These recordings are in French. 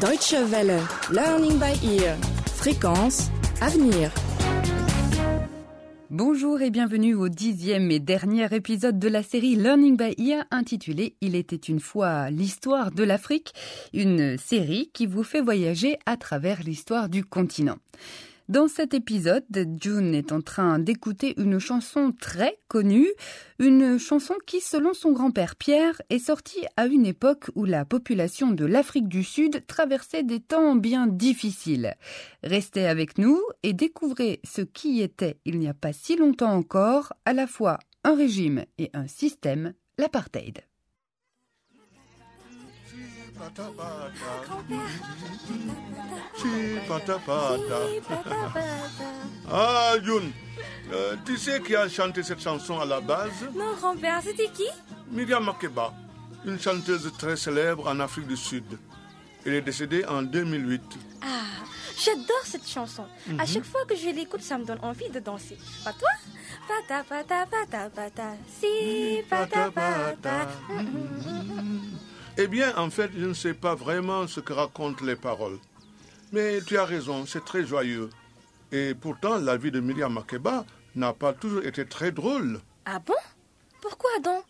Deutsche Welle, Learning by Ear, Fréquence, Avenir. Bonjour et bienvenue au dixième et dernier épisode de la série Learning by Ear intitulé Il était une fois l'histoire de l'Afrique, une série qui vous fait voyager à travers l'histoire du continent. Dans cet épisode, June est en train d'écouter une chanson très connue, une chanson qui, selon son grand-père Pierre, est sortie à une époque où la population de l'Afrique du Sud traversait des temps bien difficiles. Restez avec nous et découvrez ce qui était, il n'y a pas si longtemps encore, à la fois un régime et un système, l'apartheid. Ah, Youn, euh, tu sais qui a chanté cette chanson à la base? Non, grand-père, c'était qui? Myriam Makeba, une chanteuse très célèbre en Afrique du Sud. Elle est décédée en 2008. Ah, j'adore cette chanson. À chaque fois que je l'écoute, ça me donne envie de danser. Pas toi? Pata, pata, pata, pata. Si, pata, pata. Eh bien, en fait, je ne sais pas vraiment ce que racontent les paroles. Mais tu as raison, c'est très joyeux. Et pourtant, la vie de Myriam Makeba n'a pas toujours été très drôle. Ah bon? Pourquoi donc?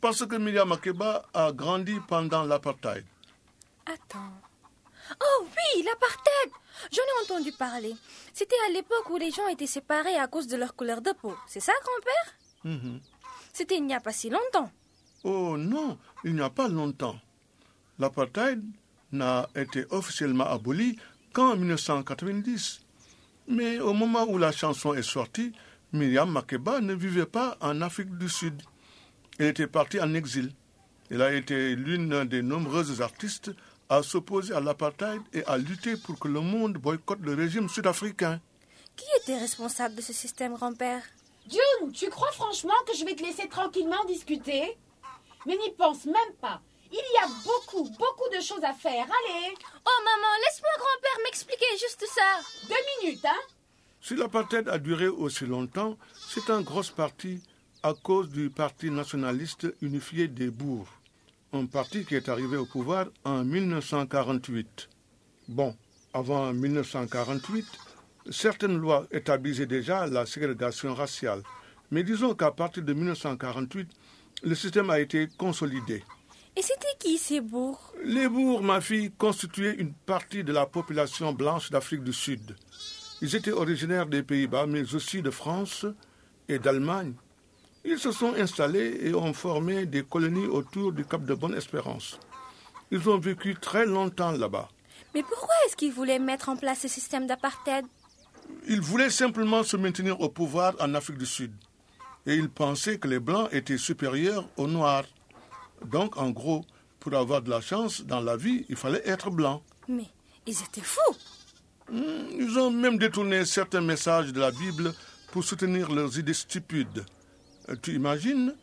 Parce que Myriam Makeba a grandi pendant l'apartheid. Attends. Oh oui, l'apartheid J'en ai entendu parler. C'était à l'époque où les gens étaient séparés à cause de leur couleur de peau. C'est ça, grand-père? Mhm. C'était il n'y a pas si longtemps. Oh non, il n'y a pas longtemps. L'apartheid n'a été officiellement aboli qu'en 1990. Mais au moment où la chanson est sortie, Myriam Makeba ne vivait pas en Afrique du Sud. Elle était partie en exil. Elle a été l'une des nombreuses artistes à s'opposer à l'apartheid et à lutter pour que le monde boycotte le régime sud-africain. Qui était responsable de ce système, grand-père? June, tu crois franchement que je vais te laisser tranquillement discuter? Mais n'y pense même pas. Il y a beaucoup, beaucoup de choses à faire. Allez, Oh maman, laisse-moi grand-père m'expliquer juste ça. deux minutes, hein Si l'apartheid a duré aussi longtemps, c'est en grosse partie à cause du Parti nationaliste unifié des bourgs, un parti qui est arrivé au pouvoir en 1948. Bon, avant 1948, certaines lois établissaient déjà la ségrégation raciale, mais disons qu'à partir de 1948, le système a été consolidé. Et c'était qui ces bourgs Les bourgs, ma fille, constituaient une partie de la population blanche d'Afrique du Sud. Ils étaient originaires des Pays-Bas, mais aussi de France et d'Allemagne. Ils se sont installés et ont formé des colonies autour du Cap de Bonne-Espérance. Ils ont vécu très longtemps là-bas. Mais pourquoi est-ce qu'ils voulaient mettre en place ce système d'apartheid Ils voulaient simplement se maintenir au pouvoir en Afrique du Sud. Et ils pensaient que les Blancs étaient supérieurs aux Noirs. Donc, en gros, pour avoir de la chance dans la vie, il fallait être blanc. Mais ils étaient fous. Ils ont même détourné certains messages de la Bible pour soutenir leurs idées stupides. Euh, Tu imagines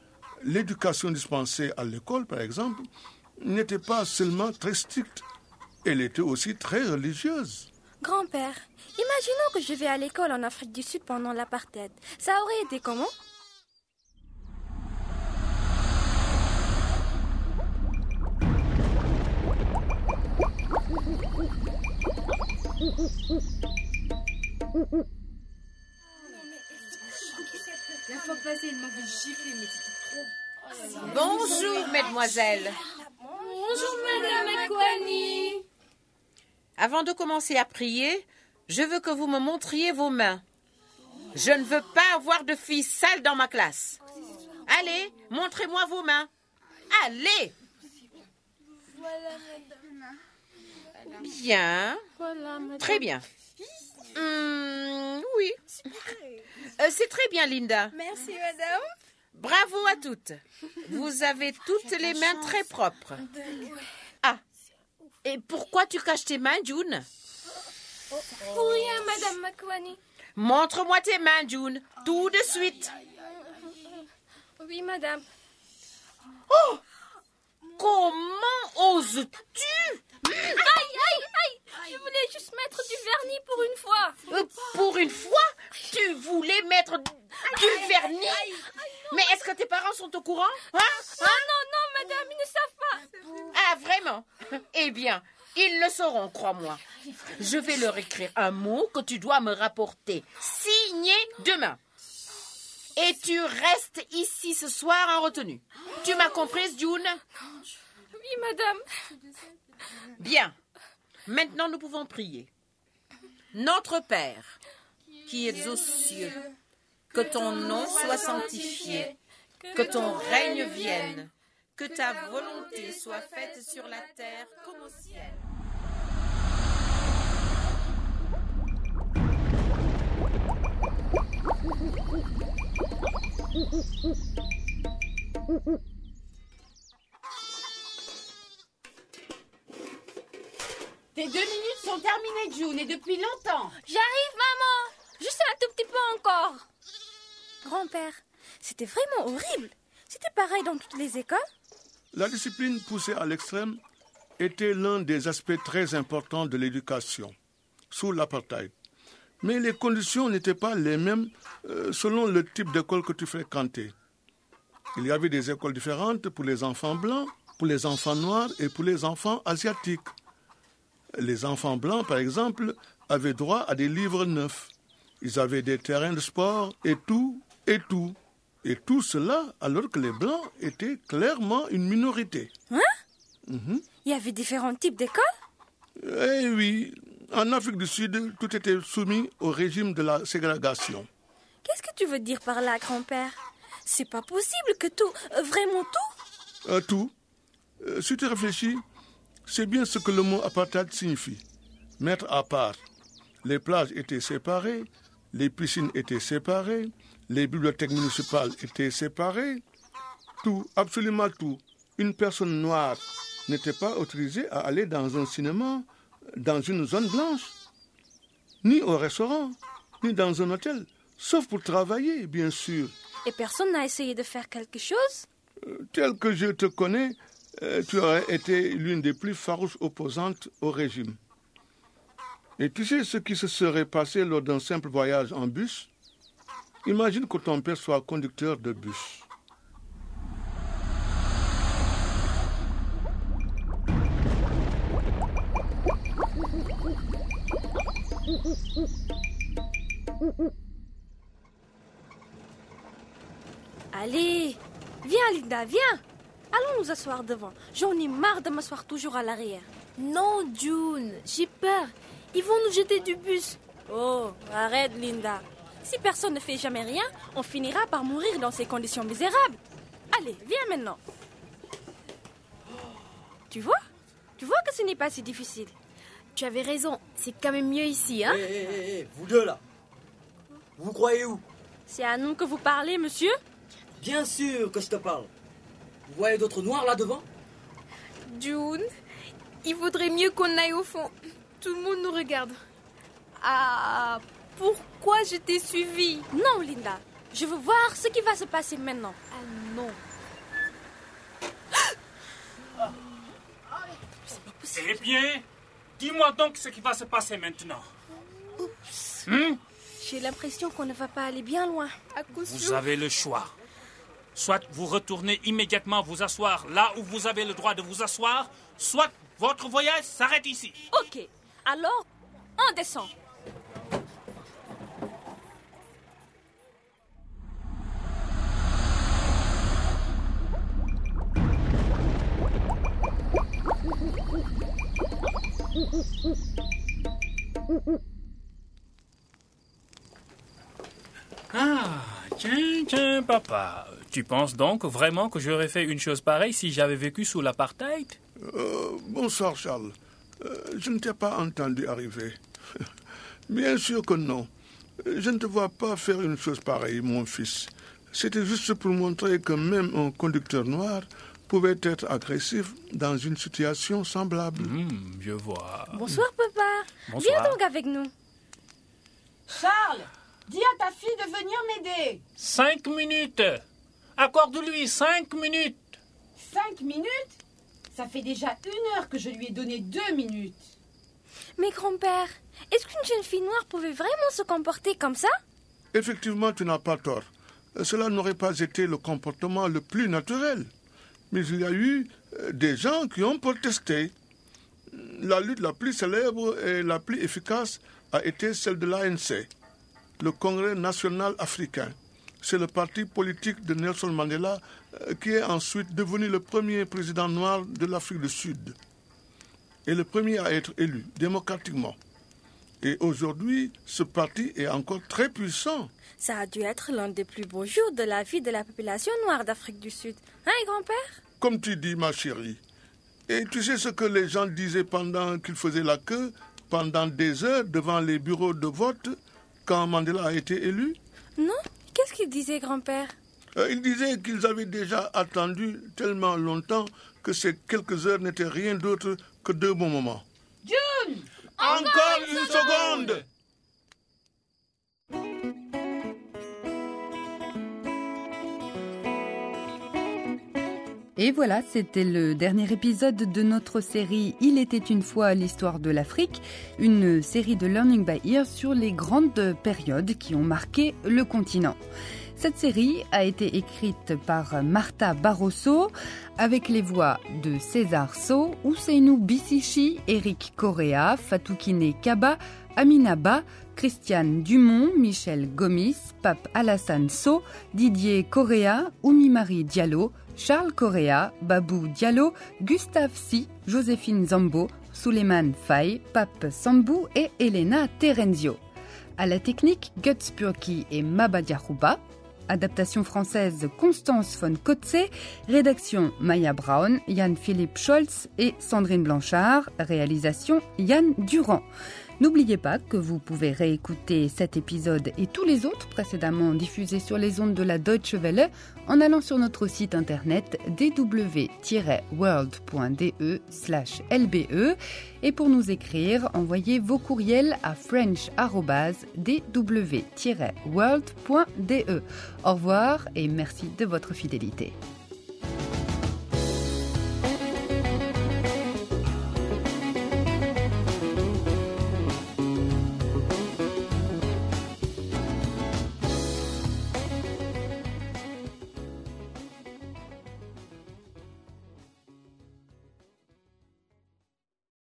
L'éducation dispensée à l'école, par exemple, n'était pas seulement très stricte, elle était aussi très religieuse. Grand-père, imaginons que je vais à l'école en Afrique du Sud pendant l'apartheid. Ça aurait été comment? La fois passée, il m'avait giflé, mais c'était trop. Bonjour, mesdemoiselles. Bonjour, Madame Aquani. Avant de commencer à prier, je veux que vous me montriez vos mains. Je ne veux pas avoir de filles sales dans ma classe. Allez, montrez-moi vos mains. Allez. Bien. Très bien. Hum, oui. Euh, C'est très bien, Linda. Merci, madame. Bravo à toutes. Vous avez toutes les mains très propres. Ah. Et pourquoi tu caches tes mains, June? Pour rien, madame Makwani. Montre-moi tes mains, June, tout de suite. Oui, madame. Comment oses-tu Aïe, aïe, aïe Je voulais juste mettre du vernis pour une fois. Euh, Pour une fois, tu voulais mettre du vernis Mais est-ce que tes parents sont au courant hein Ah non, non, madame, ils ne savent pas. Ah, vraiment Eh bien, Ils le sauront, crois-moi. Je vais leur écrire un mot que tu dois me rapporter, signé demain. Et tu restes ici ce soir en retenue. Tu m'as comprise, June Oui, madame. Bien. Maintenant, nous pouvons prier. Notre Père, qui es aux cieux, que ton nom soit sanctifié, que ton règne vienne, que ta volonté soit faite sur la terre comme au ciel. Tes deux minutes sont terminées, June, et depuis longtemps. J'arrive, maman. Juste un tout petit peu encore. Grand-père, c'était vraiment horrible. C'était pareil dans toutes les écoles. La discipline poussée à l'extrême était l'un des aspects très importants de l'éducation sous l'apartheid. Mais les conditions n'étaient pas les mêmes euh, selon le type d'école que tu fréquentais. Il y avait des écoles différentes pour les enfants blancs, pour les enfants noirs et pour les enfants asiatiques. Les enfants blancs, par exemple, avaient droit à des livres neufs. Ils avaient des terrains de sport et tout, et tout. Et tout cela alors que les blancs étaient clairement une minorité. Il y avait différents types d'écoles? Eh oui, en Afrique du Sud, tout était soumis au régime de la ségrégation. Qu'est-ce que tu veux dire par là, grand-père? C'est pas possible que tout, euh, vraiment tout? Euh, tout. Euh, si tu réfléchis, c'est bien ce que le mot apartheid signifie. Mettre à part. Les plages étaient séparées, les piscines étaient séparées, les bibliothèques municipales étaient séparées. Tout, absolument tout. Une personne noire n'était pas autorisée à aller dans un cinéma, dans une zone blanche, ni au restaurant, ni dans un hôtel, sauf pour travailler, bien sûr. Et personne n'a essayé de faire quelque chose? Tel que je te connais, euh, tu aurais été l'une des plus farouches opposantes au régime. Et tu sais ce qui se serait passé lors d'un simple voyage en bus? Imagine que ton père soit conducteur de bus. Allez, viens, Linda, viens. Allons nous asseoir devant. J'en ai marre de m'asseoir toujours à l'arrière. Non, June, j'ai peur. Ils vont nous jeter du bus. Oh, arrête, Linda. Si personne ne fait jamais rien, on finira par mourir dans ces conditions misérables. Allez, viens maintenant. Tu vois? Tu vois que ce n'est pas si difficile. Tu avais raison, c'est quand même mieux ici, hein? Hé, hé, hé, vous deux là Vous vous croyez où? C'est à nous que vous parlez, monsieur? Bien sûr que je te parle. Vous voyez d'autres noirs là devant? June, il vaudrait mieux qu'on aille au fond. Tout le monde nous regarde. Ah, pourquoi je t'ai suivi? Non, Linda. Je veux voir ce qui va se passer maintenant. Ah non. Eh bien, dis-moi donc ce qui va se passer maintenant. Hmm? J'ai l'impression qu'on ne va pas aller bien loin. À coup Vous sûr. avez le choix. Soit vous retournez immédiatement vous asseoir là où vous avez le droit de vous asseoir, soit votre voyage s'arrête ici. Ok. Alors, on descend. Ah, tiens, tiens, papa. Tu penses donc vraiment que j'aurais fait une chose pareille si j'avais vécu sous l'apartheid? Euh, bonsoir, Charles. Euh, je ne t'ai pas entendu arriver. Bien sûr que non. Je ne te vois pas faire une chose pareille, mon fils. C'était juste pour montrer que même un conducteur noir pouvait être agressif dans une situation semblable. Hmm, je vois. Bonsoir, papa. Bonsoir. Viens donc avec nous. Charles, dis à ta fille de venir m'aider. Cinq minutes. Accorde-lui cinq minutes. Cinq minutes? Ça fait déjà une heure que je lui ai donné deux minutes. Mais grand-père, est-ce qu'une jeune fille noire pouvait vraiment se comporter comme ça? Effectivement, tu n'as pas tort. Cela n'aurait pas été le comportement le plus naturel. Mais il y a eu euh, des gens qui ont protesté. la lutte la plus célèbre et la plus efficace a été celle de l'ANC, le Congrès national africain. C'est le parti politique de Nelson Mandela euh, qui est ensuite devenu le premier président noir de l'Afrique du Sud et le premier à être élu démocratiquement. Et aujourd'hui, ce parti est encore très puissant. Ça a dû être l'un des plus beaux jours de la vie de la population noire d'Afrique du Sud. Hein, grand-père Comme tu dis, ma chérie. Et tu sais ce que les gens disaient pendant qu'ils faisaient la queue, pendant des heures devant les bureaux de vote, quand Mandela a été élu? Non Disaient, grand-père euh, Ils disaient qu'ils avaient déjà attendu tellement longtemps que ces quelques heures n'étaient rien d'autre que deux bons moments. June Encore, une seconde Et voilà, c'était le dernier épisode de notre série Il était une fois l'histoire de l'Afrique, une série de Learning by Ear sur les grandes périodes qui ont marqué le continent. Cette série a été écrite par Martha Barroso avec les voix de César So, Ousseinou Bissichi, Eric Correa, Fatoukine Kaba, Amina Ba, Christiane Dumont, Michel Gomis, Pape Alassane So, Didier Correa, Oumi-Marie Diallo, Charles Correa, Babou Diallo, Gustave Si, Joséphine Zambo, Suleiman Faye, Pape Sambou et Elena Terenzio. À la technique, Guts Purki et Mabadia Rouba. Adaptation française Constance von Kotze. Rédaction Maya Brown, Yann-Philippe Scholz et Sandrine Blanchard. Réalisation Yann Durand. N'oubliez pas que vous pouvez réécouter cet épisode et tous les autres précédemment diffusés sur les ondes de la Deutsche Welle en allant sur notre site internet dw-world.de/lbe et pour nous écrire, envoyez vos courriels à french@dw-world.de. Au revoir et merci de votre fidélité.